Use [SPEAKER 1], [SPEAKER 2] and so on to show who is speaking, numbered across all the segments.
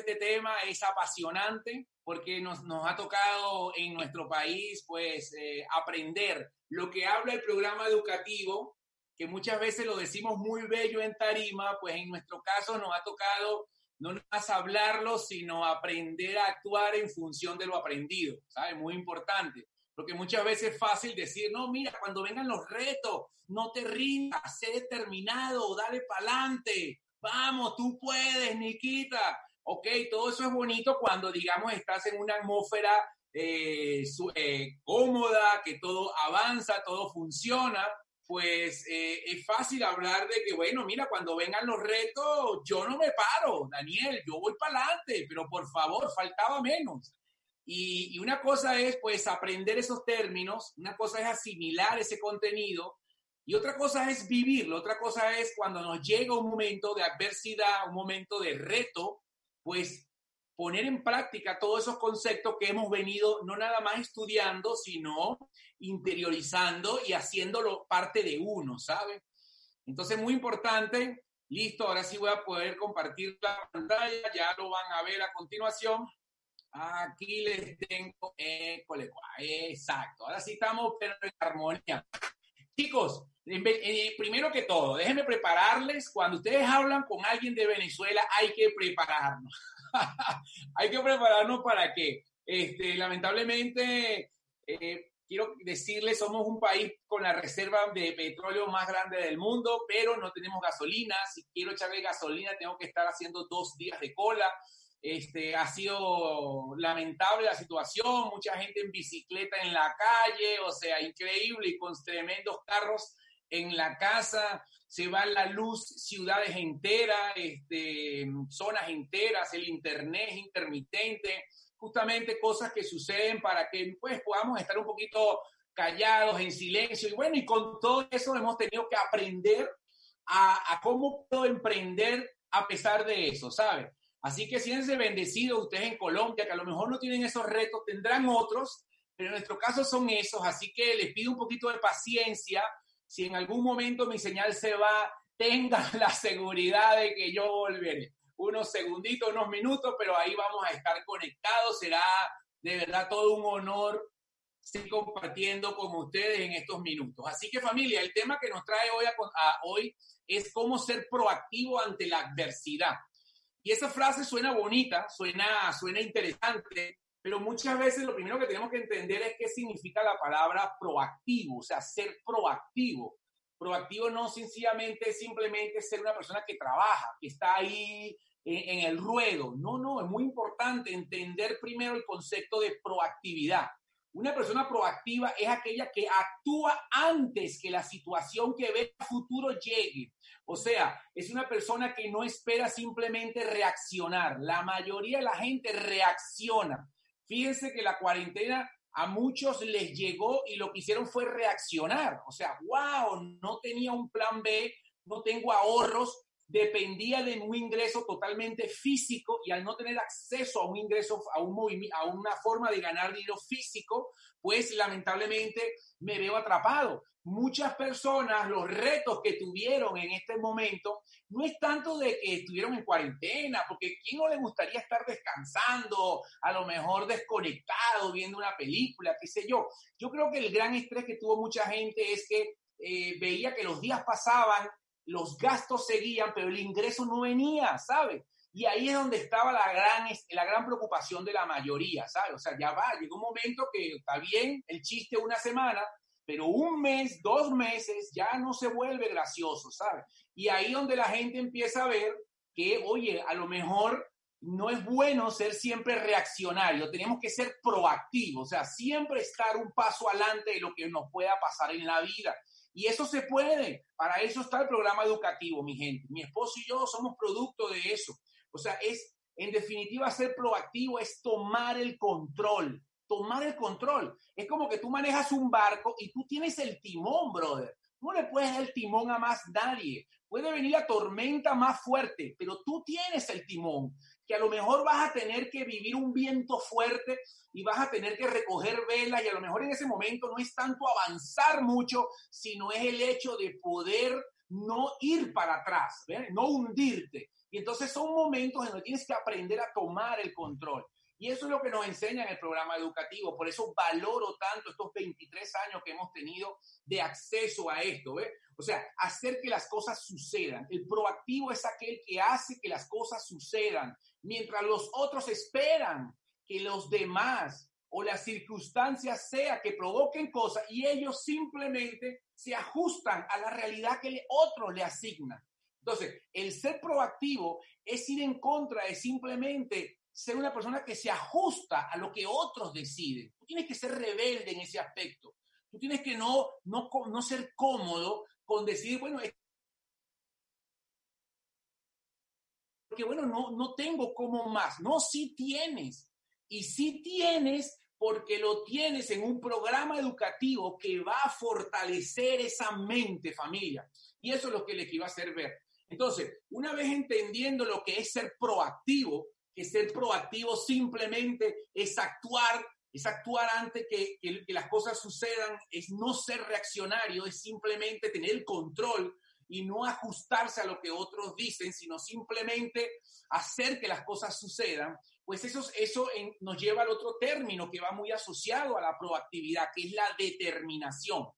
[SPEAKER 1] este tema es apasionante porque nos, nos ha tocado en nuestro país pues eh, aprender lo que habla el programa educativo, que muchas veces lo decimos muy bello en tarima, pues en nuestro caso nos ha tocado no más hablarlo, sino aprender a actuar en función de lo aprendido, ¿sabes? Muy importante. Porque muchas veces es fácil decir, no, mira, cuando vengan los retos, no te rindas, sé determinado, dale para adelante, vamos, tú puedes, Nikita. Ok, todo eso es bonito cuando, digamos, estás en una atmósfera eh, eh, cómoda, que todo avanza, todo funciona, pues eh, es fácil hablar de que, bueno, mira, cuando vengan los retos, yo no me paro, Daniel, yo voy para adelante, pero por favor, faltaba menos. Y, una cosa es, pues, aprender esos términos, una cosa es asimilar ese contenido y otra cosa es vivirlo, otra cosa es cuando nos llega un momento de adversidad, un momento de reto, pues poner en práctica todos esos conceptos que hemos venido no nada más estudiando, sino interiorizando y haciéndolo parte de uno, ¿sabe? Entonces, muy importante. Listo, ahora sí voy a poder compartir la pantalla, ya lo van a ver a continuación. Aquí les tengo, exacto, ahora sí estamos en armonía. Chicos, eh, primero que todo, déjenme prepararles, cuando ustedes hablan con alguien de Venezuela, hay que prepararnos. hay que prepararnos para que, este, lamentablemente, eh, quiero decirles, somos un país con la reserva de petróleo más grande del mundo, pero no tenemos gasolina. Si quiero echarle gasolina, tengo que estar haciendo dos días de cola. Este, ha sido lamentable la situación, mucha gente en bicicleta en la calle, o sea, increíble y con tremendos carros en la casa, se va la luz, ciudades enteras, este, zonas enteras, el internet intermitente, justamente cosas que suceden para que pues podamos estar un poquito callados, en silencio, y bueno, y con todo eso hemos tenido que aprender a, a cómo puedo emprender a pesar de eso, ¿sabes? Así que siéntense bendecidos ustedes en Colombia, que a lo mejor no tienen esos retos, tendrán otros, pero en nuestro caso son esos. Así que les pido un poquito de paciencia. Si en algún momento mi señal se va, tengan la seguridad de que yo volveré. Unos segunditos, unos minutos, pero ahí vamos a estar conectados. Será de verdad todo un honor seguir compartiendo con ustedes en estos minutos. Así que familia, el tema que nos trae hoy, hoy es cómo ser proactivo ante la adversidad. Y esa frase suena bonita, suena, suena interesante, pero muchas veces lo primero que tenemos que entender es qué significa la palabra proactivo, o sea, ser proactivo. Proactivo no sencillamente simplemente ser una persona que trabaja, que está ahí en, en el ruedo. No, no, es muy importante entender primero el concepto de proactividad. Una persona proactiva es aquella que actúa antes que la situación que ve a futuro llegue. O sea, es una persona que no espera simplemente reaccionar. La mayoría de la gente reacciona. Fíjense que la cuarentena a muchos les llegó y lo que hicieron fue reaccionar. O sea, wow, no tenía un plan B, no tengo ahorros, dependía de un ingreso totalmente físico y al no tener acceso a un ingreso, a, un a una forma de ganar dinero físico, pues lamentablemente me veo atrapado. Muchas personas, los retos que tuvieron en este momento, no es tanto de que estuvieron en cuarentena, porque ¿quién no le gustaría estar descansando, a lo mejor desconectado, viendo una película, qué sé yo? Yo creo que el gran estrés que tuvo mucha gente es que eh, veía que los días pasaban los gastos seguían, pero el ingreso no venía, ¿sabe? Y ahí es donde estaba la gran, la gran preocupación de la mayoría, ¿sabe? O sea, ya va, llegó un momento que está bien el chiste una semana, pero un mes, dos meses, ya no se vuelve gracioso, ¿sabe? Y ahí donde la gente empieza a ver que, oye, a lo mejor no es bueno ser siempre reaccionario, tenemos que ser proactivos, o sea, siempre estar un paso adelante de lo que nos pueda pasar en la vida. Y eso se puede. Para eso está el programa educativo, mi gente. Mi esposo y yo somos producto de eso. O sea, es, en definitiva, ser proactivo es tomar el control. Tomar el control. Es como que tú manejas un barco y tú tienes el timón, brother. No le puedes dar el timón a más nadie. Puede venir la tormenta más fuerte, pero tú tienes el timón que a lo mejor vas a tener que vivir un viento fuerte y vas a tener que recoger velas y a lo mejor en ese momento no es tanto avanzar mucho, sino es el hecho de poder no ir para atrás, no hundirte. Y entonces son momentos en los que tienes que aprender a tomar el control. Y eso es lo que nos enseña en el programa educativo. Por eso valoro tanto estos 23 años que hemos tenido de acceso a esto. ¿ve? O sea, hacer que las cosas sucedan. El proactivo es aquel que hace que las cosas sucedan, mientras los otros esperan que los demás o las circunstancias sea que provoquen cosas y ellos simplemente se ajustan a la realidad que el otro le asigna. Entonces, el ser proactivo es ir en contra de simplemente ser una persona que se ajusta a lo que otros deciden. Tú tienes que ser rebelde en ese aspecto. Tú tienes que no, no, no ser cómodo con decir, bueno, porque bueno, no, no tengo como más. No, sí tienes. Y sí tienes porque lo tienes en un programa educativo que va a fortalecer esa mente, familia. Y eso es lo que les quiero hacer ver. Entonces, una vez entendiendo lo que es ser proactivo, que ser proactivo simplemente es actuar, es actuar antes que, que, las cosas sucedan, es no ser reaccionario, es simplemente tener el control y no ajustarse a lo que otros dicen, sino simplemente hacer que las cosas sucedan, pues eso, eso nos lleva al otro término que va muy asociado a la proactividad, que es la determinación.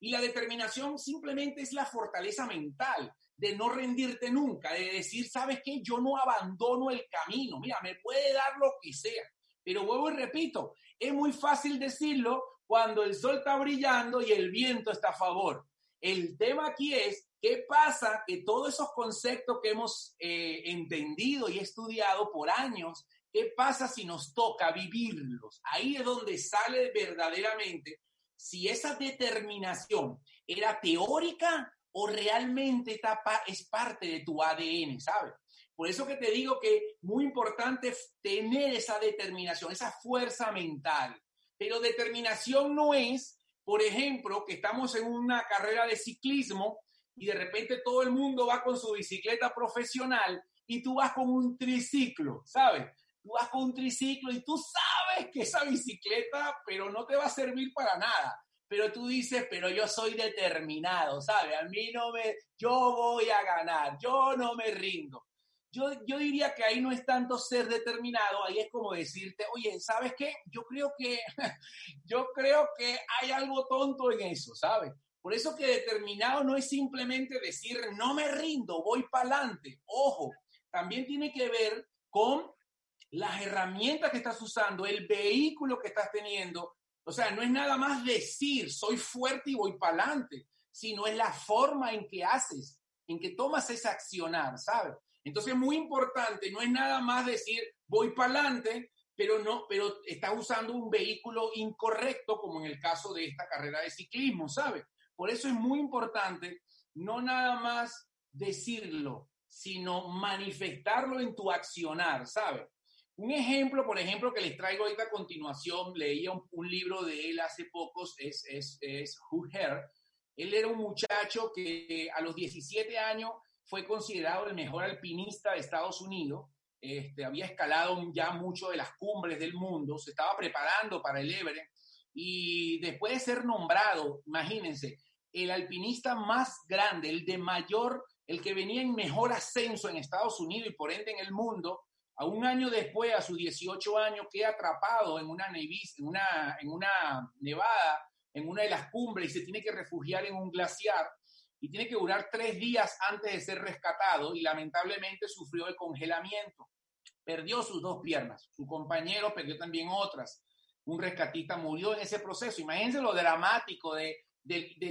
[SPEAKER 1] Y la determinación simplemente es la fortaleza mental, de no rendirte nunca, de decir, ¿sabes qué? Yo no abandono el camino. Mira, me puede dar lo que sea. Pero vuelvo y repito, es muy fácil decirlo cuando el sol está brillando y el viento está a favor. El tema aquí es, ¿qué pasa? Que todos esos conceptos que hemos eh, entendido y estudiado por años, ¿qué pasa si nos toca vivirlos? Ahí es donde sale verdaderamente si esa determinación era teórica o realmente esta es parte de tu ADN, ¿sabes? Por eso que te digo que muy importante tener esa determinación, esa fuerza mental. Pero determinación no es, por ejemplo, que estamos en una carrera de ciclismo y de repente todo el mundo va con su bicicleta profesional y tú vas con un triciclo, ¿sabes? Tú vas con un triciclo y tú sabes que esa bicicleta, pero no te va a servir para nada pero tú dices, pero yo soy determinado, ¿sabes? A mí no me, yo voy a ganar, yo no me rindo. Yo, yo diría que ahí no es tanto ser determinado, ahí es como decirte, oye, ¿sabes qué? Yo creo que, yo creo que hay algo tonto en eso, ¿sabes? Por eso que determinado no es simplemente decir, no me rindo, voy para adelante. Ojo, también tiene que ver con las herramientas que estás usando, el vehículo que estás teniendo o sea, no es nada más decir, soy fuerte y voy para adelante, sino es la forma en que haces, en que tomas ese accionar, ¿sabes? Entonces es muy importante, no es nada más decir, voy para adelante, pero no, pero estás usando un vehículo incorrecto, como en el caso de esta carrera de ciclismo, ¿sabes? Por eso es muy importante no nada más decirlo, sino manifestarlo en tu accionar, ¿sabes? Un ejemplo, por ejemplo, que les traigo ahorita a continuación, leía un, libro de él hace pocos, es, es, es Hugh Él era un muchacho que a los 17 años fue considerado el mejor alpinista de Estados Unidos. Este, había escalado ya mucho de las cumbres del mundo, se estaba preparando para el Everest y después de ser nombrado, imagínense, el alpinista más grande, el de mayor, el que venía en mejor ascenso en Estados Unidos y por ende en el mundo, a un año después, a sus 18 años, queda atrapado en una, nevada, en una de las cumbres, y se tiene que refugiar en un glaciar, y tiene que durar tres días antes de ser rescatado, y lamentablemente sufrió el congelamiento. Perdió sus dos piernas, su compañero perdió también otras. Un rescatista murió en ese proceso. Imagínense lo dramático de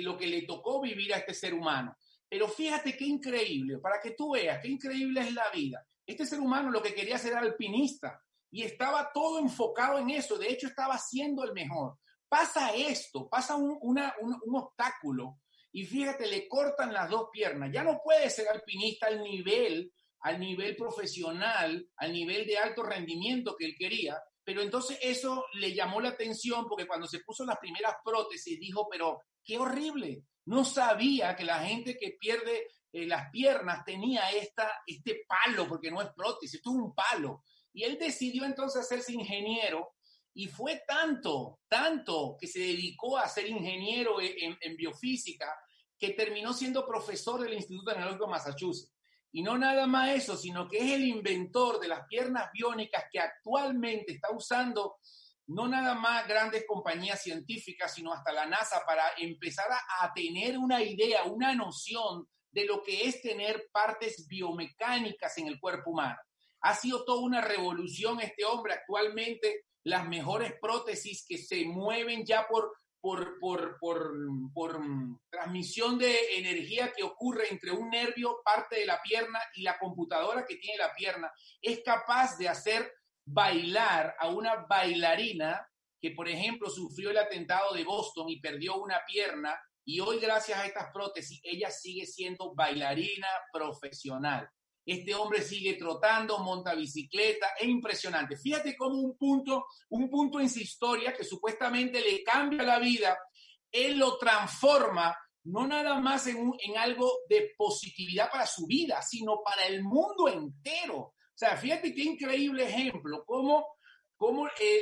[SPEAKER 1] lo que le tocó vivir a este ser humano. Pero fíjate qué increíble, para que tú veas qué increíble es la vida. Este ser humano lo que quería ser alpinista y estaba todo enfocado en eso. De hecho, estaba siendo el mejor. Pasa esto, pasa un, un, obstáculo y fíjate, le cortan las dos piernas. Ya no puede ser alpinista al nivel, al nivel profesional, al nivel de alto rendimiento que él quería. Pero entonces eso le llamó la atención porque cuando se puso las primeras prótesis dijo, pero qué horrible. No sabía que la gente que pierde eh, las piernas tenía esta, este palo, porque no es prótesis, es un palo. Y él decidió entonces hacerse ingeniero y fue tanto, tanto que se dedicó a ser ingeniero en, en biofísica que terminó siendo profesor del Instituto Tecnológico de Massachusetts. Y no nada más eso, sino que es el inventor de las piernas biónicas que actualmente está usando no nada más grandes compañías científicas, sino hasta la NASA para empezar a tener una idea, una noción de lo que es tener partes biomecánicas en el cuerpo humano. Ha sido toda una revolución este hombre. Actualmente las mejores prótesis que se mueven ya por, por, por, por, transmisión de energía que ocurre entre un nervio, parte de la pierna y la computadora que tiene la pierna, es capaz de hacer bailar a una bailarina que, por ejemplo, sufrió el atentado de Boston y perdió una pierna y hoy, gracias a estas prótesis, ella sigue siendo bailarina profesional. Este hombre sigue trotando, monta bicicleta, es impresionante. Fíjate cómo un punto, un punto en su historia que supuestamente le cambia la vida, él lo transforma no nada más en, en algo de positividad para su vida, sino para el mundo entero. O sea, fíjate qué increíble ejemplo, cómo, cómo eh,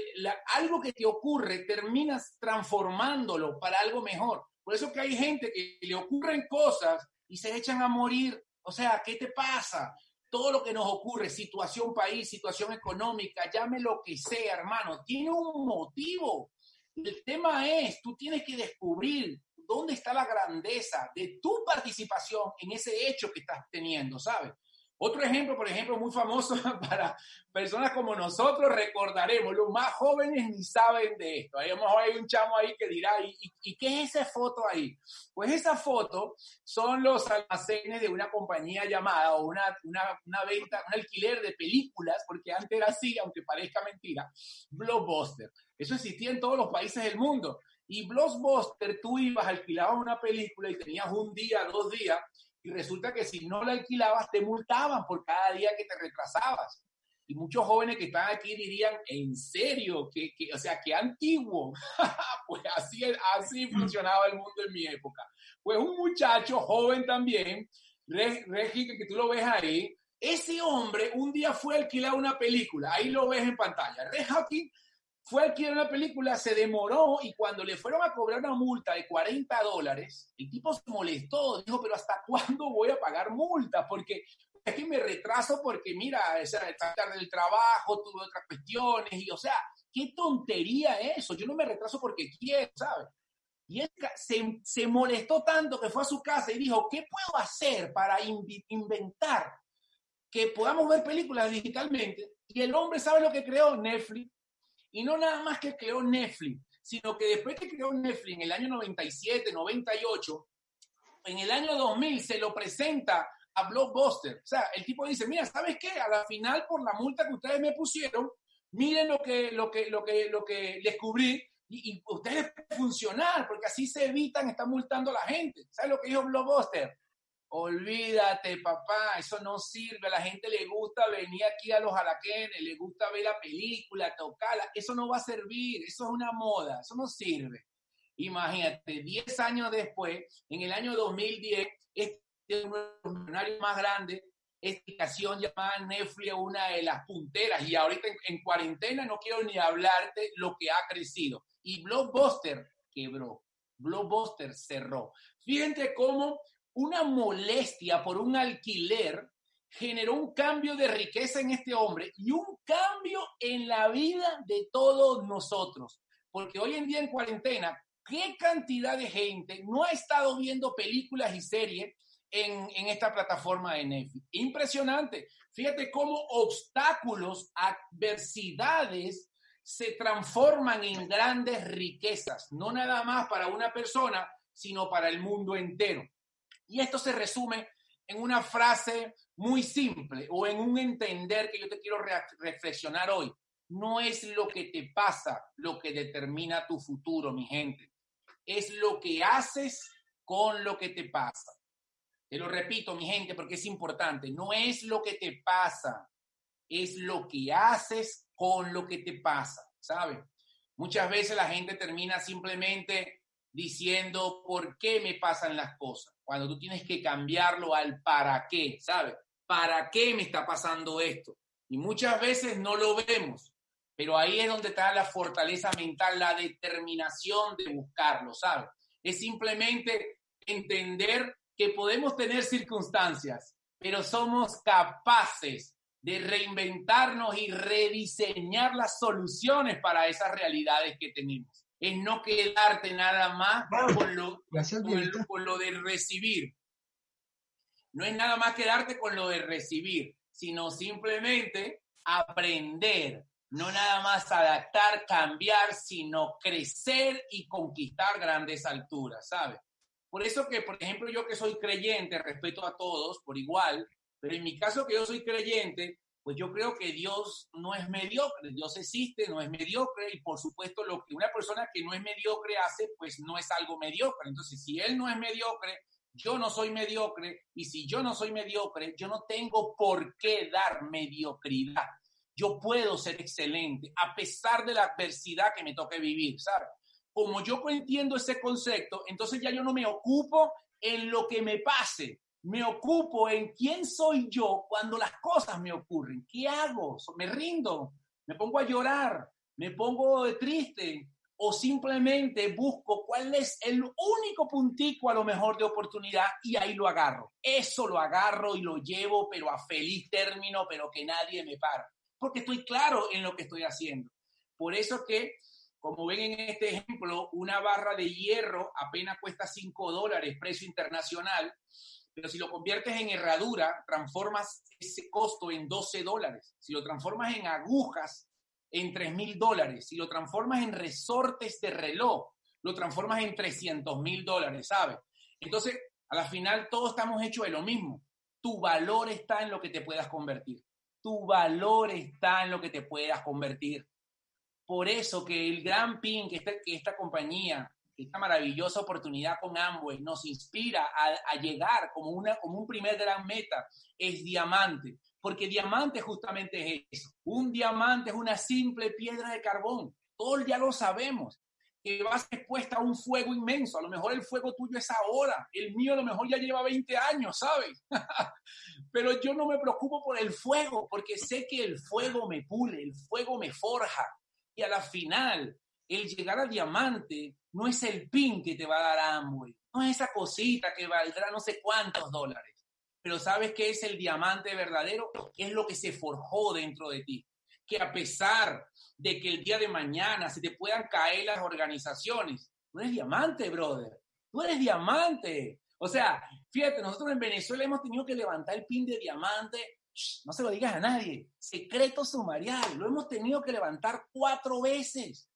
[SPEAKER 1] algo que te ocurre terminas transformándolo para algo mejor. Por eso que hay gente que le ocurren cosas y se echan a morir. O sea, ¿qué te pasa? Todo lo que nos ocurre, situación país, situación económica, llame lo que sea, hermano, tiene un motivo. El tema es, tú tienes que descubrir dónde está la grandeza de tu participación en ese hecho que estás teniendo, ¿sabes? Otro ejemplo, por ejemplo, muy famoso para personas como nosotros, recordaremos, los más jóvenes ni saben de esto. Hay, hay un chamo ahí que dirá, ¿y, ¿y, qué es esa foto ahí? Pues esa foto son los almacenes de una compañía llamada, o una, una, una venta, un alquiler de películas, porque antes era así, aunque parezca mentira, Blockbuster. Eso existía en todos los países del mundo. Y Blockbuster, tú ibas, alquilabas una película y tenías un día, dos días, y resulta que si no la alquilabas te multaban por cada día que te retrasabas. Y muchos jóvenes que están aquí dirían, ¿en serio? ¿Qué, o sea, qué antiguo. pues así, así funcionaba el mundo en mi época. Pues un muchacho joven también, Regi, que tú lo ves ahí, ese hombre un día fue a alquilar una película, ahí lo ves en pantalla. Regi fue a alquilar una película, se demoró y cuando le fueron a cobrar una multa de 40 dólares, el tipo se molestó, dijo, pero ¿hasta cuándo voy a pagar multa? Porque es que me retraso porque, mira, esa tarde del trabajo, tuve otras cuestiones y, o sea, qué tontería eso, yo no me retraso porque quiero, ¿sabes? Y él se, se molestó tanto que fue a su casa y dijo, ¿qué puedo hacer para inventar que podamos ver películas digitalmente? Y el hombre sabe lo que creó Netflix y no nada más que creó Netflix, sino que después que creó Netflix en el año 97, 98, en el año 2000 se lo presenta a Blockbuster. O sea, el tipo dice, mira, ¿sabes qué? A la final, por la multa que ustedes me pusieron, miren lo que, lo que, lo que, lo que descubrí y, ustedes pueden funcionar, porque así se evitan estar multando a la gente. ¿Sabes lo que dijo Blockbuster? Olvídate, papá, eso no sirve. A la gente le gusta venir aquí a los alaquenes, le gusta ver la película, tocarla. Eso no va a servir, eso es una moda, eso no sirve. Imagínate, 10 años después, en el año 2010, este millonarios más grandes, esta aplicación llamada Netflix, una de las punteras, y ahorita en, en cuarentena no quiero ni hablarte lo que ha crecido. Y Blockbuster quebró, Blockbuster cerró. Fíjense cómo una molestia por un alquiler generó un cambio de riqueza en este hombre y un cambio en la vida de todos nosotros. Porque hoy en día en cuarentena, ¿qué cantidad de gente no ha estado viendo películas y series en, en esta plataforma de Netflix? Impresionante. Fíjate cómo obstáculos, adversidades se transforman en grandes riquezas, no nada más para una persona, sino para el mundo entero. Y esto se resume en una frase muy simple o en un entender que yo te quiero reflexionar hoy. No es lo que te pasa lo que determina tu futuro, mi gente. Es lo que haces con lo que te pasa. Te lo repito, mi gente, porque es importante. No es lo que te pasa, es lo que haces con lo que te pasa, ¿sabes? Muchas veces la gente termina simplemente diciendo por qué me pasan las cosas, cuando tú tienes que cambiarlo al para qué, ¿sabes? ¿Para qué me está pasando esto? Y muchas veces no lo vemos, pero ahí es donde está la fortaleza mental, la determinación de buscarlo, ¿sabes? Es simplemente entender que podemos tener circunstancias, pero somos capaces de reinventarnos y rediseñar las soluciones para esas realidades que tenemos. Es no quedarte nada más con, lo, con lo de recibir. No es nada más quedarte con lo de recibir, sino simplemente aprender, no nada más adaptar, cambiar, sino crecer y conquistar grandes alturas, ¿sabes? Por eso que, por ejemplo, yo que soy creyente, respeto a todos por igual, pero en mi caso que yo soy creyente, pues yo creo que Dios no es mediocre, Dios existe, no es mediocre y por supuesto lo que una persona que no es mediocre hace, pues no es algo mediocre. Entonces, si Él no es mediocre, yo no soy mediocre y si yo no soy mediocre, yo no tengo por qué dar mediocridad. Yo puedo ser excelente a pesar de la adversidad que me toque vivir, ¿sabes? Como yo entiendo ese concepto, entonces ya yo no me ocupo en lo que me pase, me ocupo en quién soy yo cuando las cosas me ocurren. ¿Qué hago? ¿Me rindo? ¿Me pongo a llorar? ¿Me pongo triste? ¿O simplemente busco cuál es el único puntico a lo mejor de oportunidad y ahí lo agarro? Eso lo agarro y lo llevo, pero a feliz término, pero que nadie me para. Porque estoy claro en lo que estoy haciendo. Por eso que, como ven en este ejemplo, una barra de hierro apenas cuesta 5 dólares, precio internacional pero si lo conviertes en herradura, transformas ese costo en 12 dólares. Si lo transformas en agujas, en 3 mil dólares. Si lo transformas en resortes de reloj, lo transformas en 300 mil dólares, ¿sabes? Entonces, a la final todos estamos hechos de lo mismo. Tu valor está en lo que te puedas convertir. Tu valor está en lo que te puedas convertir. Por eso que el gran pin que esta, que esta compañía esta maravillosa oportunidad con Amway nos inspira a, llegar como, una, como un primer gran meta, es diamante. Porque diamante justamente es eso. Un diamante es una simple piedra de carbón. Todos ya lo sabemos. Que vas expuesta a un fuego inmenso. A lo mejor el fuego tuyo es ahora. El mío a lo mejor ya lleva 20 años, ¿sabes? Pero yo no me preocupo por el fuego porque sé que el fuego me pule, el fuego me forja. Y a la final, el llegar a diamante no es el pin que te va a dar Amway, no es esa cosita que valdrá no sé cuántos dólares, pero sabes que es el diamante verdadero, es lo que se forjó dentro de ti, que a pesar de que el día de mañana se te puedan caer las organizaciones, tú eres diamante, brother, tú eres diamante. O sea, fíjate, nosotros en Venezuela hemos tenido que levantar el pin de diamante. No se lo digas a nadie, secreto sumarial, lo hemos tenido que levantar cuatro veces,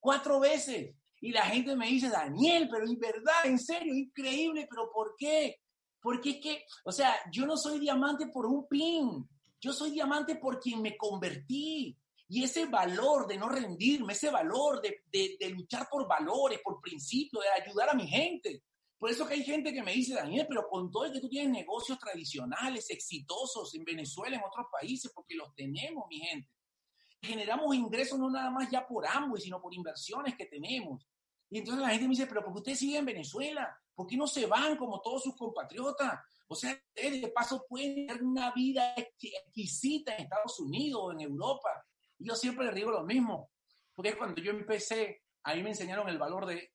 [SPEAKER 1] cuatro veces. Y la gente me dice, Daniel, pero en verdad, en serio, increíble, pero ¿por qué? Porque es que, o sea, yo no soy diamante por un pin, yo soy diamante por quien me convertí. Y ese valor de no rendirme, ese valor de, de, luchar por valores, por principios, de ayudar a mi gente. Por eso que hay gente que me dice, Daniel, pero con todo el que tú tienes negocios tradicionales, exitosos en Venezuela, en otros países, porque los tenemos, mi gente generamos ingresos no nada más ya por ambos, sino por inversiones que tenemos. Y entonces la gente me dice, pero ¿por qué usted sigue en Venezuela? ¿Por qué no se van como todos sus compatriotas? O sea, de paso pueden tener una vida exquisita en Estados Unidos o en Europa. Y yo siempre le digo lo mismo, porque cuando yo empecé, a mí me enseñaron el valor de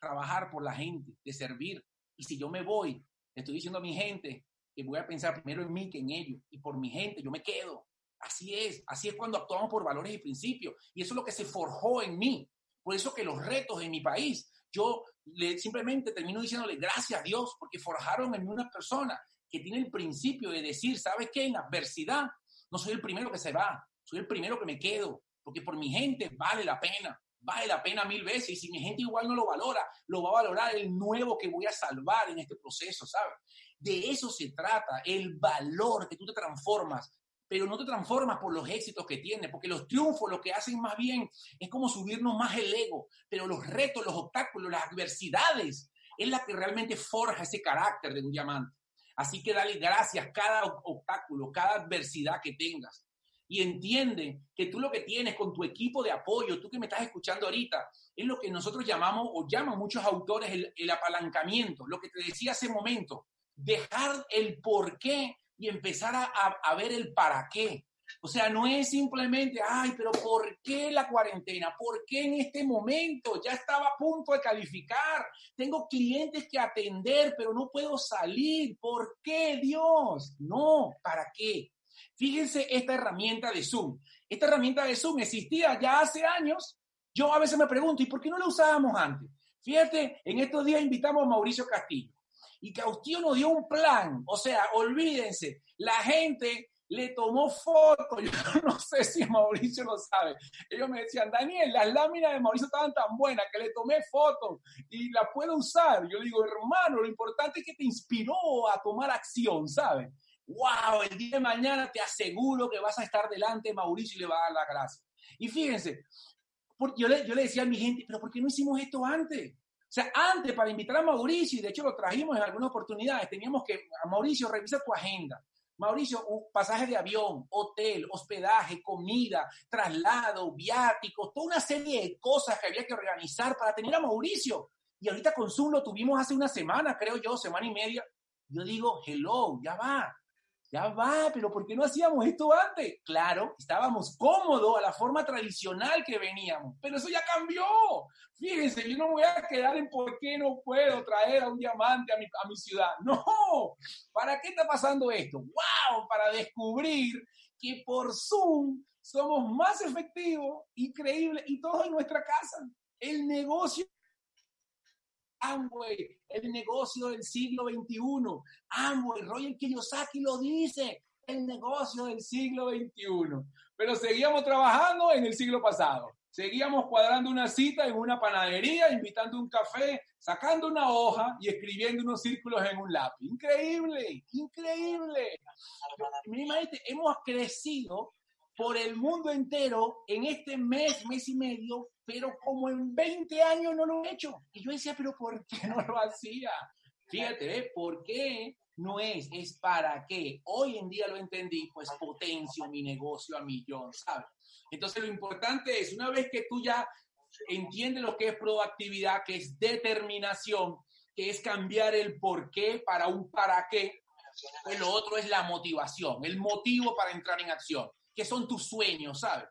[SPEAKER 1] trabajar por la gente, de servir. Y si yo me voy, estoy diciendo a mi gente que voy a pensar primero en mí que en ellos. Y por mi gente, yo me quedo. Así es, así es cuando actuamos por valores y principios. Y eso es lo que se forjó en mí. Por eso que los retos en mi país, yo le, simplemente termino diciéndole gracias a Dios porque forjaron en una persona que tiene el principio de decir, ¿sabes qué? En adversidad no soy el primero que se va, soy el primero que me quedo, porque por mi gente vale la pena, vale la pena mil veces. Y si mi gente igual no lo valora, lo va a valorar el nuevo que voy a salvar en este proceso, ¿sabes? De eso se trata, el valor que tú te transformas pero no te transformas por los éxitos que tienes, porque los triunfos lo que hacen más bien es como subirnos más el ego, pero los retos, los obstáculos, las adversidades es la que realmente forja ese carácter de un diamante. Así que dale gracias cada obstáculo, cada adversidad que tengas. Y entiende que tú lo que tienes con tu equipo de apoyo, tú que me estás escuchando ahorita, es lo que nosotros llamamos o llaman muchos autores el, el apalancamiento, lo que te decía hace momento, dejar el por qué y empezar a, ver el para qué. O sea, no es simplemente, ay, pero ¿por qué la cuarentena? ¿Por qué en este momento? Ya estaba a punto de calificar. Tengo clientes que atender, pero no puedo salir. ¿Por qué, Dios? No, ¿para qué? Fíjense esta herramienta de Zoom. Esta herramienta de Zoom existía ya hace años. Yo a veces me pregunto, ¿y por qué no la usábamos antes? Fíjate, en estos días invitamos a Mauricio Castillo y Castillo nos dio un plan. O sea, olvídense, la gente le tomó fotos, yo no sé si Mauricio lo sabe. Ellos me decían, Daniel, las láminas de Mauricio estaban tan buenas que le tomé fotos y las puedo usar. Yo digo, hermano, lo importante es que te inspiró a tomar acción, ¿sabes? Wow, el día de mañana te aseguro que vas a estar delante de Mauricio y le va a dar la gracia. Y fíjense, yo le decía a mi gente, pero ¿por qué no hicimos esto antes? Sea, antes para invitar a Mauricio, y de hecho lo trajimos en algunas oportunidades, teníamos que, a Mauricio, revisa tu agenda. Mauricio, un pasaje de avión, hotel, hospedaje, comida, traslado, viáticos, toda una serie de cosas que había que organizar para tener a Mauricio. Y ahorita con Zoom lo tuvimos hace una semana, creo yo, semana y media. Yo digo, hello, ya va. Ya va, pero ¿por qué no hacíamos esto antes? Claro, estábamos cómodos a la forma tradicional que veníamos, pero eso ya cambió. Fíjense, yo no voy a quedar en por qué no puedo traer a un diamante a mi, a mi ciudad. No, ¿para qué está pasando esto? ¡Wow! Para descubrir que por Zoom somos más efectivos, increíbles y todos en nuestra casa. El negocio Amway, el negocio del siglo XXI. Amway, Roger Kiyosaki lo dice, el negocio del siglo XXI. Pero seguíamos trabajando en el siglo pasado. Seguíamos cuadrando una cita en una panadería, invitando un café, sacando una hoja y escribiendo unos círculos en un lápiz. Increíble, increíble. hemos crecido por el mundo entero en este mes, mes y medio, pero como en 20 años no lo he hecho. Y yo decía, pero ¿por qué no lo hacía? Fíjate, ¿eh? ¿por qué no es? Es para qué. Hoy en día lo entendí, pues potencio mi negocio a millón, ¿sabes? Entonces lo importante es, una vez que tú ya entiendes lo que es proactividad, que es determinación, que es cambiar el por qué para un para qué, pues lo otro es la motivación, el motivo para entrar en acción que son tus sueños, ¿sabes?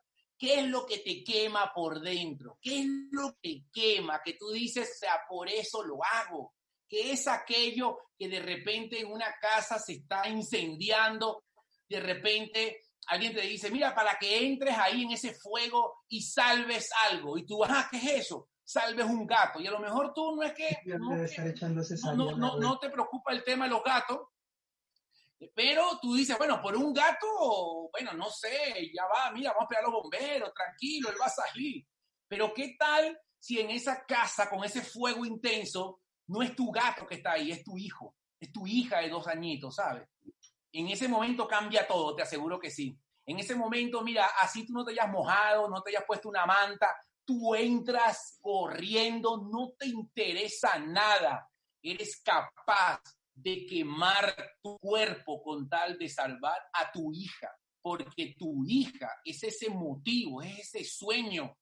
[SPEAKER 1] ¿Qué es lo que te quema por dentro? ¿Qué es lo que quema? Que tú dices, o sea, por eso lo hago. ¿Qué es aquello que de repente en una casa se está incendiando? De repente alguien te dice, mira, para que entres ahí en ese fuego y salves algo. Y tú, ah, ¿qué es eso? Salves un gato. Y a lo mejor tú no es que... No, no, no te preocupa el tema de los gatos, pero tú dices, bueno, por un gato, bueno, no sé, ya va, mira, vamos a pegar a los bomberos, tranquilo, él va a salir. Pero ¿qué tal si en esa casa con ese fuego intenso no es tu gato que está ahí, es tu hijo, es tu hija de dos añitos, ¿sabes? En ese momento cambia todo, te aseguro que sí. En ese momento, mira, así tú no te hayas mojado, no te hayas puesto una manta, tú entras corriendo, no te interesa nada, eres capaz de quemar tu cuerpo con tal de salvar a tu hija, porque tu hija es ese motivo, es ese sueño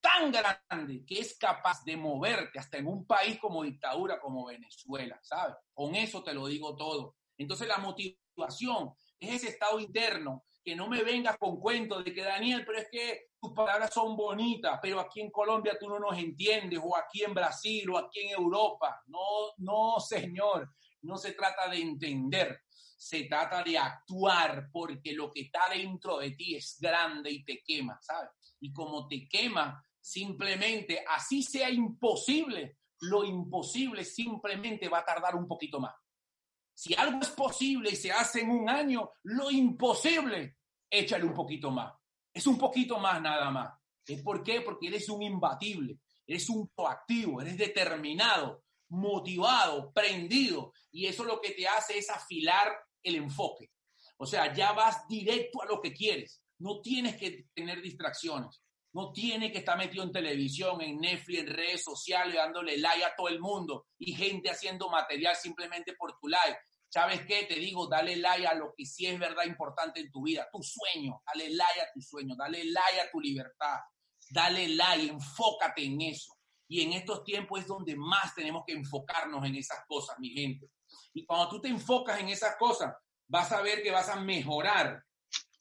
[SPEAKER 1] tan grande que es capaz de moverte hasta en un país como dictadura como Venezuela, ¿sabes? Con eso te lo digo todo. Entonces la motivación es ese estado interno, que no me vengas con cuentos de que Daniel, pero es que tus palabras son bonitas, pero aquí en Colombia tú no nos entiendes, o aquí en Brasil, o aquí en Europa. No, no, señor. No se trata de entender, se trata de actuar porque lo que está dentro de ti es grande y te quema, ¿sabes? Y como te quema, simplemente, así sea imposible, lo imposible simplemente va a tardar un poquito más. Si algo es posible y se hace en un año, lo imposible, échale un poquito más. Es un poquito más nada más. ¿Por qué? Porque eres un imbatible, eres un proactivo, eres determinado, motivado, prendido, y eso lo que te hace es afilar el enfoque. O sea, ya vas directo a lo que quieres. No tienes que tener distracciones. No tienes que estar metido en televisión, en Netflix, en redes sociales, dándole like a todo el mundo y gente haciendo material simplemente por tu like. ¿Sabes qué? Te digo, dale like a lo que sí es verdad importante en tu vida, tu sueño. Dale like a tu sueño, dale like a tu libertad. Dale like, enfócate en eso. Y en estos tiempos es donde más tenemos que enfocarnos en esas cosas, mi gente. Y cuando tú te enfocas en esas cosas, vas a ver que vas a mejorar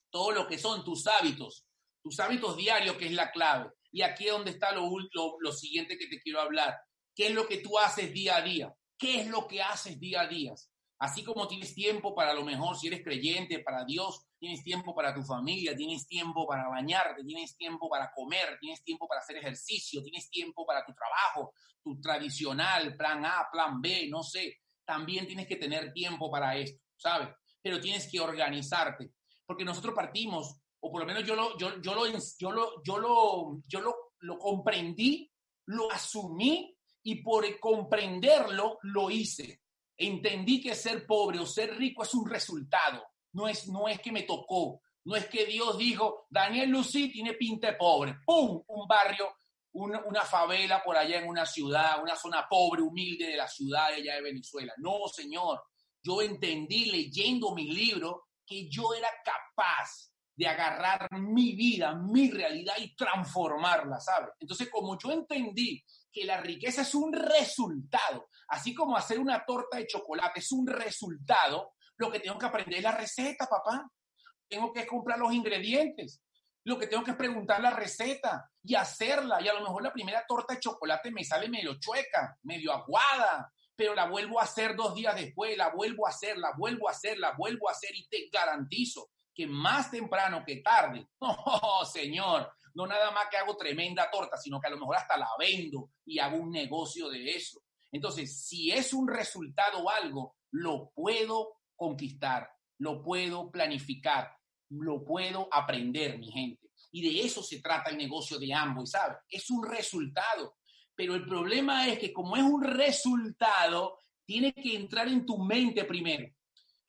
[SPEAKER 1] todo lo que son tus hábitos, tus hábitos diarios, que es la clave. Y aquí es donde está lo, lo, lo siguiente que te quiero hablar. ¿Qué es lo que tú haces día a día? ¿Qué es lo que haces día a día? Así como tienes tiempo para lo mejor, si eres creyente, para Dios, tienes tiempo para tu familia, tienes tiempo para bañarte, tienes tiempo para comer, tienes tiempo para hacer ejercicio, tienes tiempo para tu trabajo, tu tradicional, plan A, plan B, no sé. También tienes que tener tiempo para esto, ¿sabes? Pero tienes que organizarte, porque nosotros partimos, o por lo menos yo lo, yo, yo lo, yo lo, yo lo, yo lo, lo comprendí, lo asumí y por comprenderlo lo hice entendí que ser pobre o ser rico es un resultado, no es, no es que me tocó, no es que Dios dijo, Daniel Lucí tiene pinta pobre, ¡pum! Un barrio, una, una, favela por allá en una ciudad, una zona pobre, humilde de la ciudad de allá de Venezuela. No, señor, yo entendí leyendo mi libro que yo era capaz de agarrar mi vida, mi realidad y transformarla, ¿sabes? Entonces, como yo entendí que la riqueza es un resultado, así como hacer una torta de chocolate es un resultado, lo que tengo que aprender es la receta, papá. Tengo que comprar los ingredientes. Lo que tengo que es preguntar la receta y hacerla. Y a lo mejor la primera torta de chocolate me sale medio chueca, medio aguada, pero la vuelvo a hacer dos días después, la vuelvo a hacer, la vuelvo a hacer, la vuelvo a hacer y te garantizo que más temprano que tarde, oh, señor, no nada más que hago tremenda torta, sino que a lo mejor hasta la vendo y hago un negocio de eso. Entonces, si es un resultado o algo, lo puedo conquistar, lo puedo planificar, lo puedo aprender, mi gente. Y de eso se trata el negocio de ambos, ¿sabes? Es un resultado. Pero el problema es que como es un resultado, tiene que entrar en tu mente primero.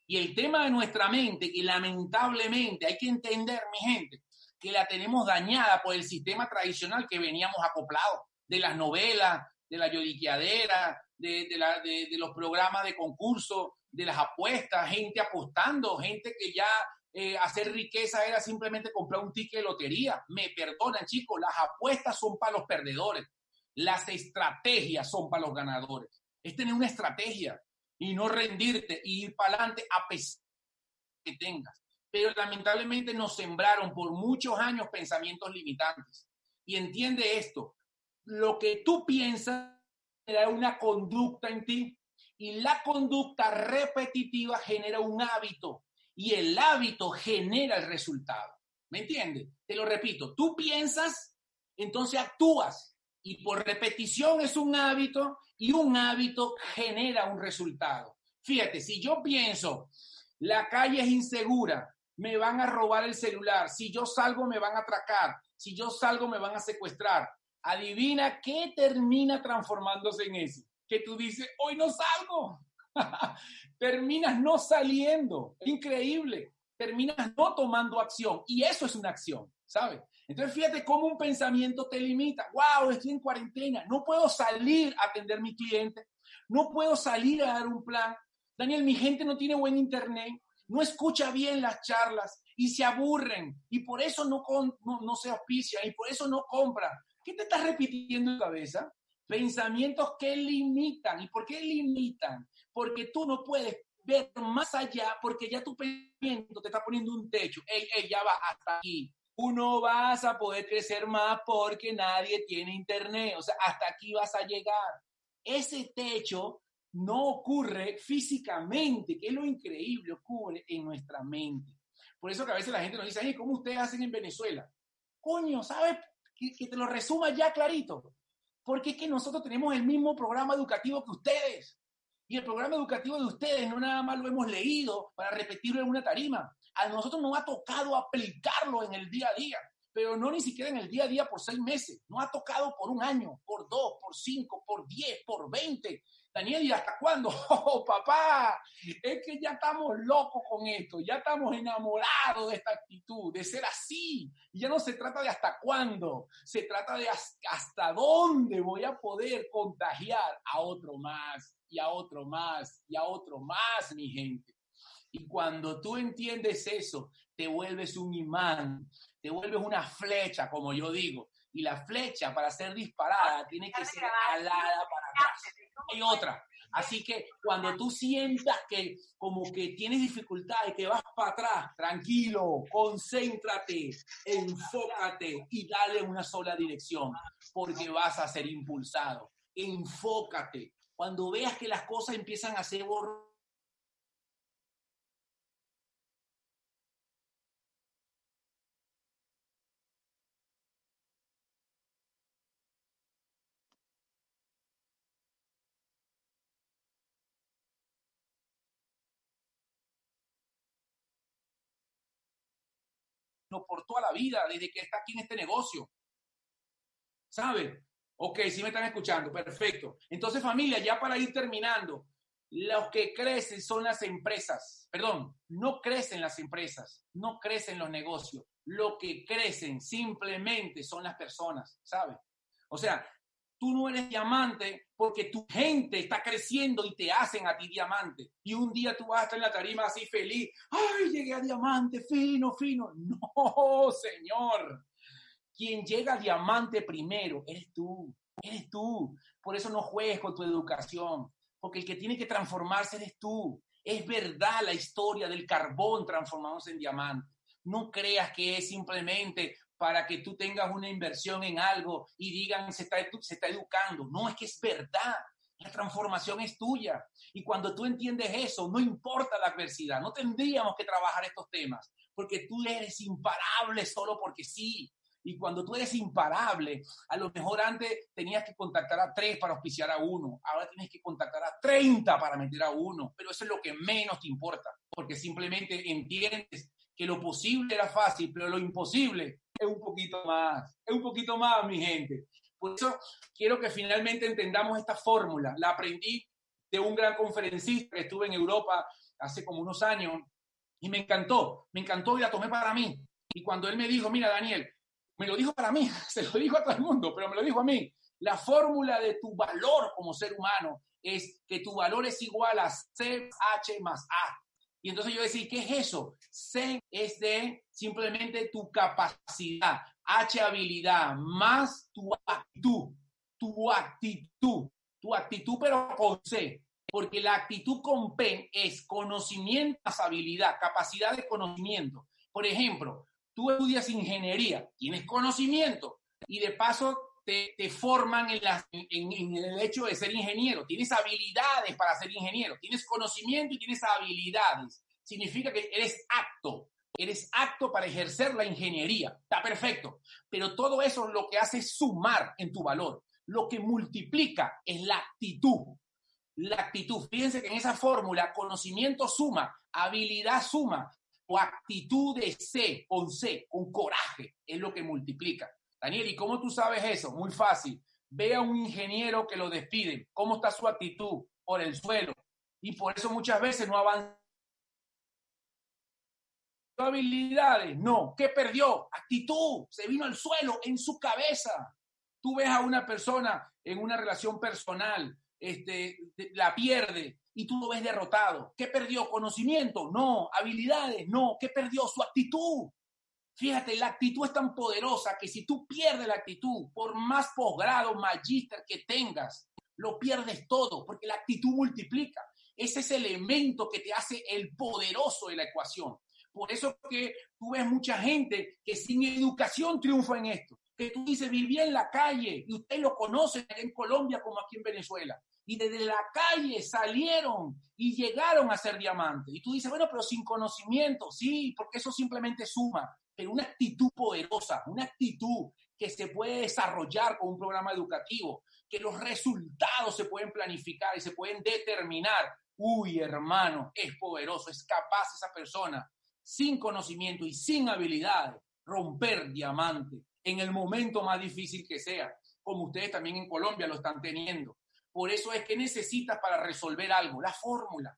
[SPEAKER 1] Y el tema de nuestra mente, que lamentablemente hay que entender, mi gente, que la tenemos dañada por el sistema tradicional que veníamos acoplados, de las novelas, de la lloriqueadera, de, los programas de concurso, de las apuestas, gente apostando, gente que ya eh, hacer riqueza era simplemente comprar un ticket de lotería. Me perdonan, chicos, las apuestas son para los perdedores, las estrategias son para los ganadores. Es tener una estrategia y no rendirte y ir para adelante a pesar que tengas. Pero lamentablemente nos sembraron por muchos años pensamientos limitantes. Y entiende esto, lo que tú piensas genera una conducta en ti y la conducta repetitiva genera un hábito y el hábito genera el resultado. ¿Me entiendes? Te lo repito, tú piensas, entonces actúas y por repetición es un hábito y un hábito genera un resultado. Fíjate, si yo pienso, la calle es insegura, me van a robar el celular, si yo salgo me van a atracar, si yo salgo me van a secuestrar, adivina qué termina transformándose en eso. Que tú dices, hoy no salgo. Terminas no saliendo. Increíble. Terminas no tomando acción. Y eso es una acción, ¿sabes? Entonces, fíjate cómo un pensamiento te limita. Wow, estoy en cuarentena, no puedo salir a atender a mi cliente, no puedo salir a dar un plan. Daniel, mi gente no tiene buen internet, no escucha bien las charlas y se aburren y por eso no, no, se auspicia y por eso no compra. ¿Qué te estás repitiendo en tu cabeza? Pensamientos que limitan. ¿Y por qué limitan? Porque tú no puedes ver más allá porque ya tu pensamiento te está poniendo un techo. Ey, ey, ya va hasta aquí no vas a poder crecer más porque nadie tiene internet. O sea, hasta aquí vas a llegar. Ese techo no ocurre físicamente, que es lo increíble, ocurre en nuestra mente. Por eso que a veces la gente nos dice, Ay, ¿cómo ustedes hacen en Venezuela? Coño, ¿sabes? Que, te lo resuma ya clarito. Porque es que nosotros tenemos el mismo programa educativo que ustedes. Y el programa educativo de ustedes no nada más lo hemos leído para repetirlo en una tarima a nosotros nos ha tocado aplicarlo en el día a día, pero no ni siquiera en el día a día por seis meses, no ha tocado por un año, por dos, por cinco, por diez, por veinte. Daniel, ¿y hasta cuándo? Oh, papá, es que ya estamos locos con esto, ya estamos enamorados de esta actitud, de ser así. Y ya no se trata de hasta cuándo, se trata de hasta dónde voy a poder contagiar a otro más, y a otro más, y a otro más, mi gente. Y cuando tú entiendes eso, te vuelves un imán, te vuelves una flecha, como yo digo. Y la flecha para ser disparada tiene que ser alada para atrás. Hay otra. Así que cuando tú sientas que como que tienes dificultades, que vas para atrás, tranquilo, concéntrate, enfócate y dale una sola dirección, porque vas a ser impulsado. Enfócate. Cuando veas que las cosas empiezan a ser borrosas, por toda la vida, desde que está aquí en este negocio. ¿Sabe? Ok, sí me están escuchando, perfecto. Entonces, familia, ya para ir terminando, los que crecen son las empresas. Perdón, no crecen las empresas, no crecen los negocios. Lo que crecen simplemente son las personas, ¿sabe? O sea, tú no eres diamante porque tu gente está creciendo y te hacen a ti diamante. Y un día tú vas a estar en la tarima así feliz, ay, llegué a diamante, fino, fino. No, señor. Quien llega a diamante primero eres tú, eres tú. Por eso no juegues con tu educación, porque el que tiene que transformarse eres tú. Es verdad la historia del carbón transformándose en diamante. No creas que es simplemente para que tú tengas una inversión en algo y digan se está, se está educando. No, es que es verdad. La transformación es tuya. Y cuando tú entiendes eso, no importa la adversidad, no tendríamos que trabajar estos temas, porque tú eres imparable solo porque sí. Y cuando tú eres imparable, a lo mejor antes tenías que contactar a tres para auspiciar a uno, ahora tienes que contactar a 30 para meter a uno, pero eso es lo que menos te importa, porque simplemente entiendes que lo posible era fácil, pero lo imposible es un poquito más, es un poquito más, mi gente. Por eso quiero que finalmente entendamos esta fórmula. La aprendí de un gran conferencista que estuve en Europa hace como unos años y me encantó, me encantó y la tomé para mí. Y cuando él me dijo, mira Daniel, me lo dijo para mí, se lo dijo a todo el mundo, pero me lo dijo a mí. La fórmula de tu valor como ser humano es que tu valor es igual a CH más A. Y entonces yo decía, ¿qué es eso? C es de simplemente tu capacidad, H habilidad, más tu actitud, tu actitud, tu actitud pero con C, porque la actitud con P es conocimiento más habilidad, capacidad de conocimiento. Por ejemplo, tú estudias ingeniería, tienes conocimiento y de paso te, forman en, el hecho de ser ingeniero. Tienes habilidades para ser ingeniero, tienes conocimiento y tienes habilidades. Significa que eres apto, eres apto para ejercer la ingeniería. Está perfecto. Pero todo eso lo que hace es sumar en tu valor. Lo que multiplica es la actitud. La actitud. Fíjense que en esa fórmula, conocimiento suma, habilidad suma, o actitud de C, con C, con coraje, es lo que multiplica. Daniel, ¿y cómo tú sabes eso? Muy fácil. Ve a un ingeniero que lo despiden. ¿Cómo está su actitud? Por el suelo. Y por eso muchas veces no avanza. Habilidades, no. ¿Qué perdió? Actitud. Se vino al suelo en su cabeza. Tú ves a una persona en una relación personal, este, la pierde y tú lo ves derrotado. ¿Qué perdió? ¿Conocimiento? No. ¿Habilidades? No. ¿Qué perdió? Su actitud. Fíjate, la actitud es tan poderosa que si tú pierdes la actitud, por más posgrado, magíster que tengas, lo pierdes todo, porque la actitud multiplica. Ese es el elemento que te hace el poderoso de la ecuación. Por eso que tú ves mucha gente que sin educación triunfa en esto. Que tú dices, vivía en la calle y usted lo conoce en Colombia como aquí en Venezuela. Y desde la calle salieron y llegaron a ser diamantes. Y tú dices, bueno, pero sin conocimiento, sí, porque eso simplemente suma pero una actitud poderosa, una actitud que se puede desarrollar con un programa educativo, que los resultados se pueden planificar y se pueden determinar. Uy, hermano, es poderoso, es capaz esa persona, sin conocimiento y sin habilidades, romper diamante en el momento más difícil que sea, como ustedes también en Colombia lo están teniendo. Por eso es que necesitas para resolver algo, la fórmula.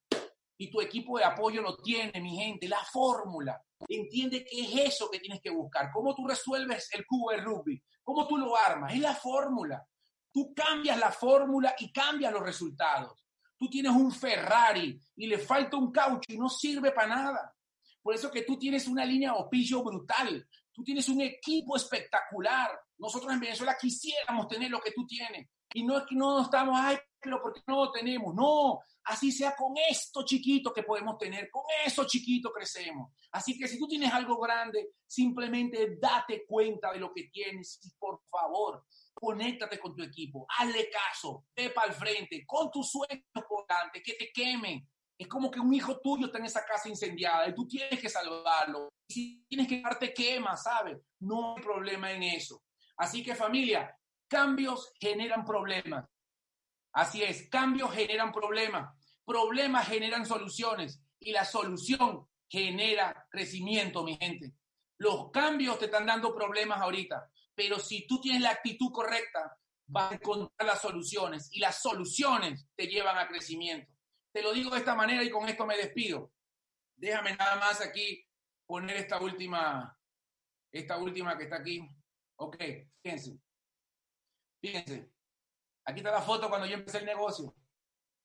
[SPEAKER 1] Y tu equipo de apoyo lo tiene, mi gente, la fórmula. Entiende qué es eso que tienes que buscar, cómo tú resuelves el cubo de rugby, cómo tú lo armas, es la fórmula. Tú cambias la fórmula y cambias los resultados. Tú tienes un Ferrari y le falta un caucho y no sirve para nada. Por eso que tú tienes una línea opillo brutal, Tú tienes un equipo espectacular. Nosotros en Venezuela quisiéramos tener lo que tú tienes. Y no es que no estamos, ay, pero ¿por qué no lo tenemos? No, así sea con esto chiquito que podemos tener, con eso chiquito crecemos. Así que si tú tienes algo grande, simplemente date cuenta de lo que tienes y por favor, conéctate con tu equipo, hazle caso, ve para el frente, con tus sueños por delante, que te quemen. Es como que un hijo tuyo está en esa casa incendiada y tú tienes que salvarlo. Si tienes que darte quema, ¿sabes? No hay problema en eso. Así que familia, cambios generan problemas. Así es, cambios generan problemas, problemas generan soluciones y la solución genera crecimiento, mi gente. Los cambios te están dando problemas ahorita, pero si tú tienes la actitud correcta, vas a encontrar las soluciones y las soluciones te llevan a crecimiento. Te lo digo de esta manera y con esto me despido. Déjame nada más aquí poner esta última, esta última que está aquí. Ok, fíjense. Fíjense. Aquí está la foto cuando yo empecé el negocio.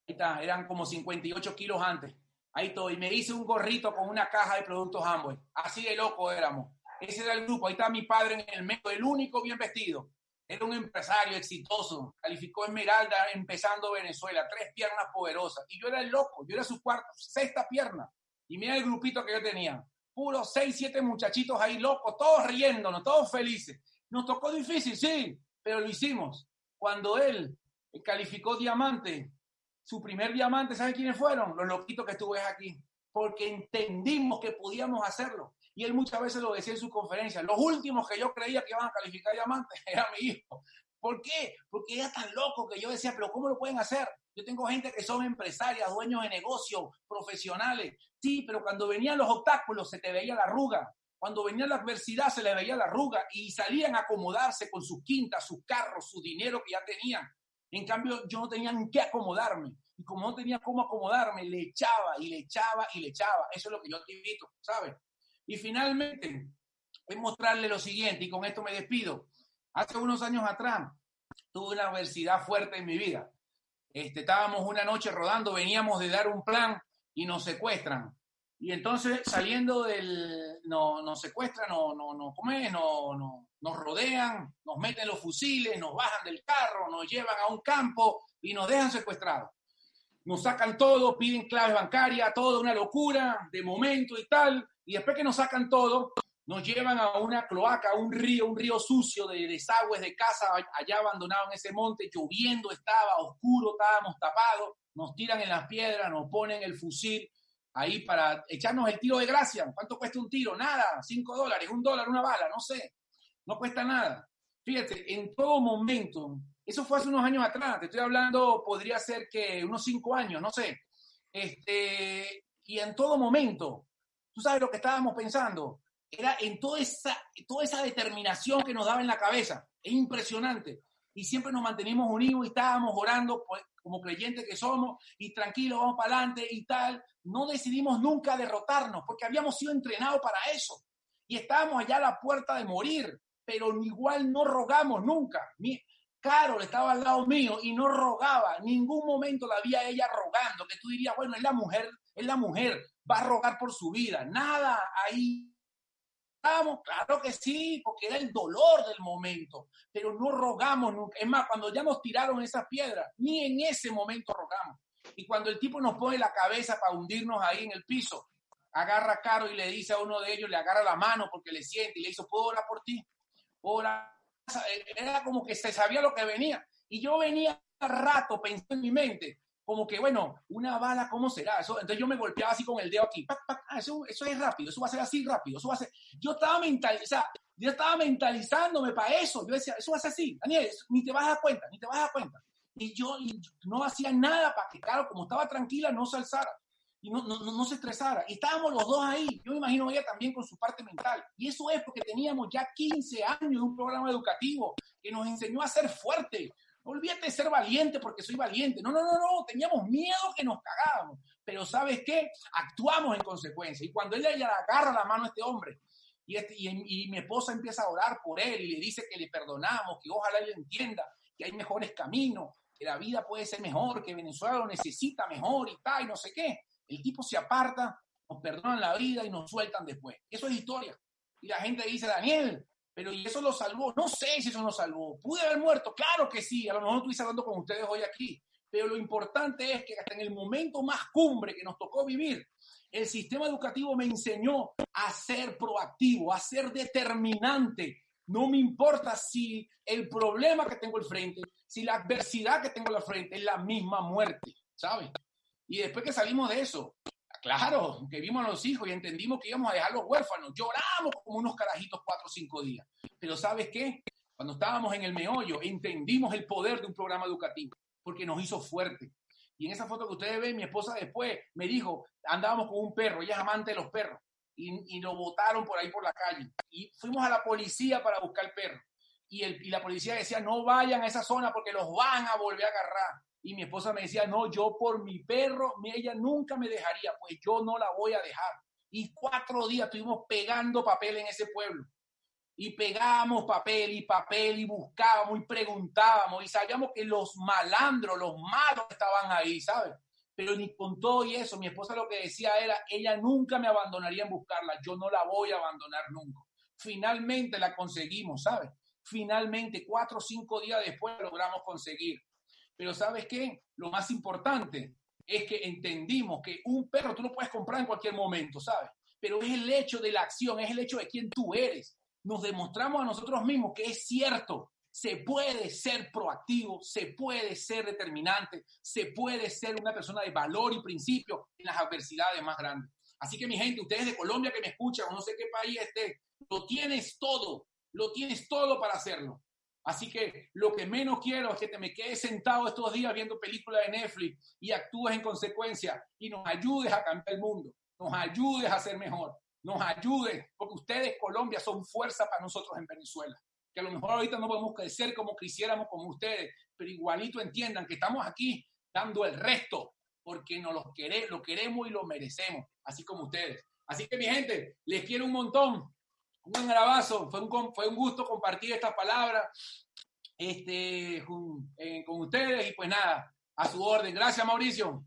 [SPEAKER 1] Ahí está, eran como 58 kilos antes. Ahí estoy. Me hice un gorrito con una caja de productos Amway. Así de loco éramos. Ese era el grupo. Ahí está mi padre en el medio, el único bien vestido. Era un empresario exitoso. Calificó Esmeralda empezando Venezuela. Tres piernas poderosas. Y yo era el loco. Yo era su cuarta, sexta pierna. Y mira el grupito que yo tenía. Puro seis, siete muchachitos ahí locos, todos riéndonos, todos felices. Nos tocó difícil, sí, pero lo hicimos cuando él calificó diamante, su primer diamante, ¿saben quiénes fueron? Los loquitos que ves aquí. Porque entendimos que podíamos hacerlo. Y él muchas veces lo decía en su conferencia. Los últimos que yo creía que iban a calificar diamante era mi hijo. ¿Por qué? Porque era tan loco que yo decía, pero ¿cómo lo pueden hacer? Yo tengo gente que son empresarias, dueños de negocios, profesionales. Sí, pero cuando venían los obstáculos se te veía la arruga. Cuando venía la adversidad se le veía la arruga y salían a acomodarse con sus quintas, sus carros, su dinero que ya tenían. En cambio, yo no tenía en qué acomodarme. Y como no tenía cómo acomodarme, le echaba y le echaba y le echaba. Eso es lo que yo te invito, ¿sabes? Y finalmente, voy a mostrarle lo siguiente, y con esto me despido. Hace unos años atrás, tuve una adversidad fuerte en mi vida. Este, estábamos una noche rodando, veníamos de dar un plan y nos secuestran. Y entonces saliendo del, no, nos secuestran, no, no, no, ¿cómo No, no, nos rodean, nos meten los fusiles, nos bajan del carro, nos llevan a un campo y nos dejan secuestrados. Nos sacan todo, piden claves bancarias, todo una locura de momento y tal. Y después que nos sacan todo, nos llevan a una cloaca, a un río, un río sucio de desagües de casa allá abandonado en ese monte, lloviendo estaba, oscuro, estábamos tapados, nos tiran en las piedras, nos ponen el fusil ahí para echarnos el tiro de gracia. ¿Cuánto cuesta un tiro? Nada, cinco dólares, un dólar, una bala, no sé. No cuesta nada. Fíjate, en todo momento, eso fue hace unos años atrás, te estoy hablando, podría ser que unos cinco años, no sé. Este, y en todo momento, tú sabes lo que estábamos pensando, era en toda esa, toda esa determinación que nos daba en la cabeza. Es impresionante. Y siempre nos mantenimos unidos y estábamos orando pues, como creyentes que somos y tranquilos, vamos para adelante y tal no decidimos nunca derrotarnos porque habíamos sido entrenados para eso y estábamos allá a la puerta de morir, pero igual no rogamos nunca. Mi, Carol estaba al lado mío y no rogaba, ningún momento la vi a ella rogando, que tú dirías, bueno, es la mujer, es la mujer, va a rogar por su vida. Nada, ahí estábamos, claro que sí, porque era el dolor del momento, pero no rogamos nunca. Es más, cuando ya nos tiraron esas piedras, ni en ese momento rogamos. Y cuando el tipo nos pone la cabeza para hundirnos ahí en el piso, agarra a Caro y le dice a uno de ellos, le agarra la mano porque le siente y le dice, ¿puedo orar por ti? Era como que se sabía lo que venía. Y yo venía rato pensando en mi mente, como que, bueno, una bala, ¿cómo será? Eso, entonces yo me golpeaba así con el dedo aquí. Ah, eso, eso es rápido, eso va a ser así rápido, eso va a ser... Yo estaba mentalizando, yo estaba mentalizándome para eso. Yo decía, eso va a ser así, Daniel, ni te vas a dar cuenta, ni te vas a dar cuenta y yo no hacía nada para que, claro, como estaba tranquila, no se alzara y no, no, no, se estresara. Y estábamos los dos ahí. Yo me imagino ella también con su parte mental. Y eso es porque teníamos ya 15 años de un programa educativo que nos enseñó a ser fuerte. Olvídate de ser valiente porque soy valiente. No, no, no, no. Teníamos miedo que nos cagábamos. Pero ¿sabes qué? Actuamos en consecuencia. Y cuando él le agarra la mano a este hombre y, este, y, y mi esposa empieza a orar por él y le dice que le perdonamos, que ojalá él entienda que hay mejores caminos, que la vida puede ser mejor, que Venezuela lo necesita mejor y tal, y no sé qué. El tipo se aparta, nos perdonan la vida y nos sueltan después. Eso es historia. Y la gente dice, Daniel, pero ¿y eso lo salvó? No sé si eso lo salvó. ¿Pude haber muerto? Claro que sí. A lo mejor estoy hablando con ustedes hoy aquí. Pero lo importante es que hasta en el momento más cumbre que nos tocó vivir, el sistema educativo me enseñó a ser proactivo, a ser determinante. No me importa si el problema que tengo al frente, si la adversidad que tengo al frente es la misma muerte, ¿sabes? Y después que salimos de eso, claro, que vimos a los hijos y entendimos que íbamos a dejar los huérfanos, lloramos como unos carajitos cuatro o cinco días. Pero ¿sabes qué? Cuando estábamos en el meollo, entendimos el poder de un programa educativo, porque nos hizo fuerte. Y en esa foto que ustedes ven, mi esposa después me dijo, andábamos con un perro, ella es amante de los perros, y, y lo botaron por ahí por la calle. Y fuimos a la policía para buscar el perro. Y, el, y la policía decía, no vayan a esa zona porque los van a volver a agarrar. Y mi esposa me decía, no, yo por mi perro, ella nunca me dejaría, pues yo no la voy a dejar. Y cuatro días estuvimos pegando papel en ese pueblo. Y pegábamos papel y papel y buscábamos y preguntábamos y sabíamos que los malandros, los malos estaban ahí, ¿sabes? Pero ni con todo y eso, mi esposa lo que decía era, ella nunca me abandonaría en buscarla, yo no la voy a abandonar nunca. Finalmente la conseguimos, ¿sabes? Finalmente, cuatro o cinco días después logramos conseguir. Pero ¿sabes qué? Lo más importante es que entendimos que un perro tú lo puedes comprar en cualquier momento, ¿sabes? Pero es el hecho de la acción, es el hecho de quién tú eres. Nos demostramos a nosotros mismos que es cierto, se puede ser proactivo, se puede ser determinante, se puede ser una persona de valor y principio en las adversidades más grandes. Así que mi gente, ustedes de Colombia que me escuchan, o no sé qué país esté, lo tienes todo, lo tienes todo para hacerlo. Así que lo que menos quiero es que te me quedes sentado estos días viendo películas de Netflix y actúes en consecuencia y nos ayudes a cambiar el mundo, nos ayudes a ser mejor, nos ayudes, porque ustedes, Colombia, son fuerza para nosotros en Venezuela. Que a lo mejor ahorita no podemos crecer como quisiéramos como ustedes, pero igualito entiendan que estamos aquí dando el resto, porque nos lo, queremos, lo queremos y lo merecemos, así como ustedes. Así que mi gente, les quiero un montón un abrazo, fue un, fue un gusto compartir estas palabras este, eh, con, ustedes y pues nada, a su orden. Gracias, Mauricio.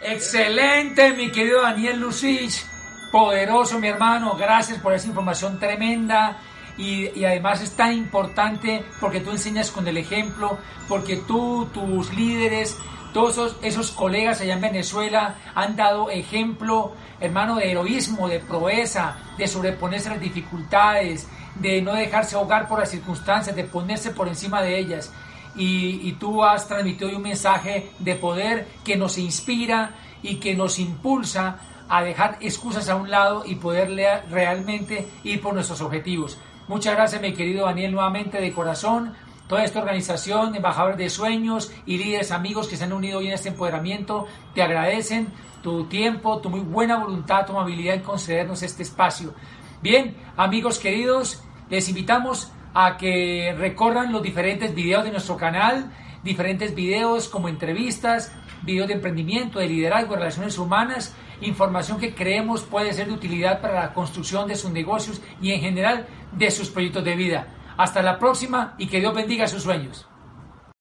[SPEAKER 2] Excelente, mi querido Daniel Lucich, poderoso, mi hermano. Gracias por esa información tremenda. Y, y, además es tan importante porque tú enseñas con el ejemplo, porque tú, tus líderes, todos esos, colegas allá en Venezuela han dado ejemplo hermano, de heroísmo, de proeza, de sobreponerse a las dificultades, de no dejarse ahogar por las circunstancias, de ponerse por encima de ellas. Y, tú has transmitido un mensaje de poder que nos inspira y que nos impulsa a dejar excusas a un lado y poderle realmente ir por nuestros objetivos. Muchas gracias, mi querido Daniel, nuevamente de corazón. Toda esta organización, embajadores de sueños y líderes amigos que se han unido hoy en este empoderamiento, te agradecen tu tiempo, tu muy buena voluntad, tu amabilidad en concedernos este espacio. Bien, amigos queridos, les invitamos a que recorran los diferentes videos de nuestro canal, diferentes videos como entrevistas, videos de emprendimiento, de liderazgo, de relaciones humanas, información que creemos puede ser de utilidad para la construcción de sus negocios y en general de sus proyectos de vida. Hasta la próxima y que Dios bendiga sus sueños.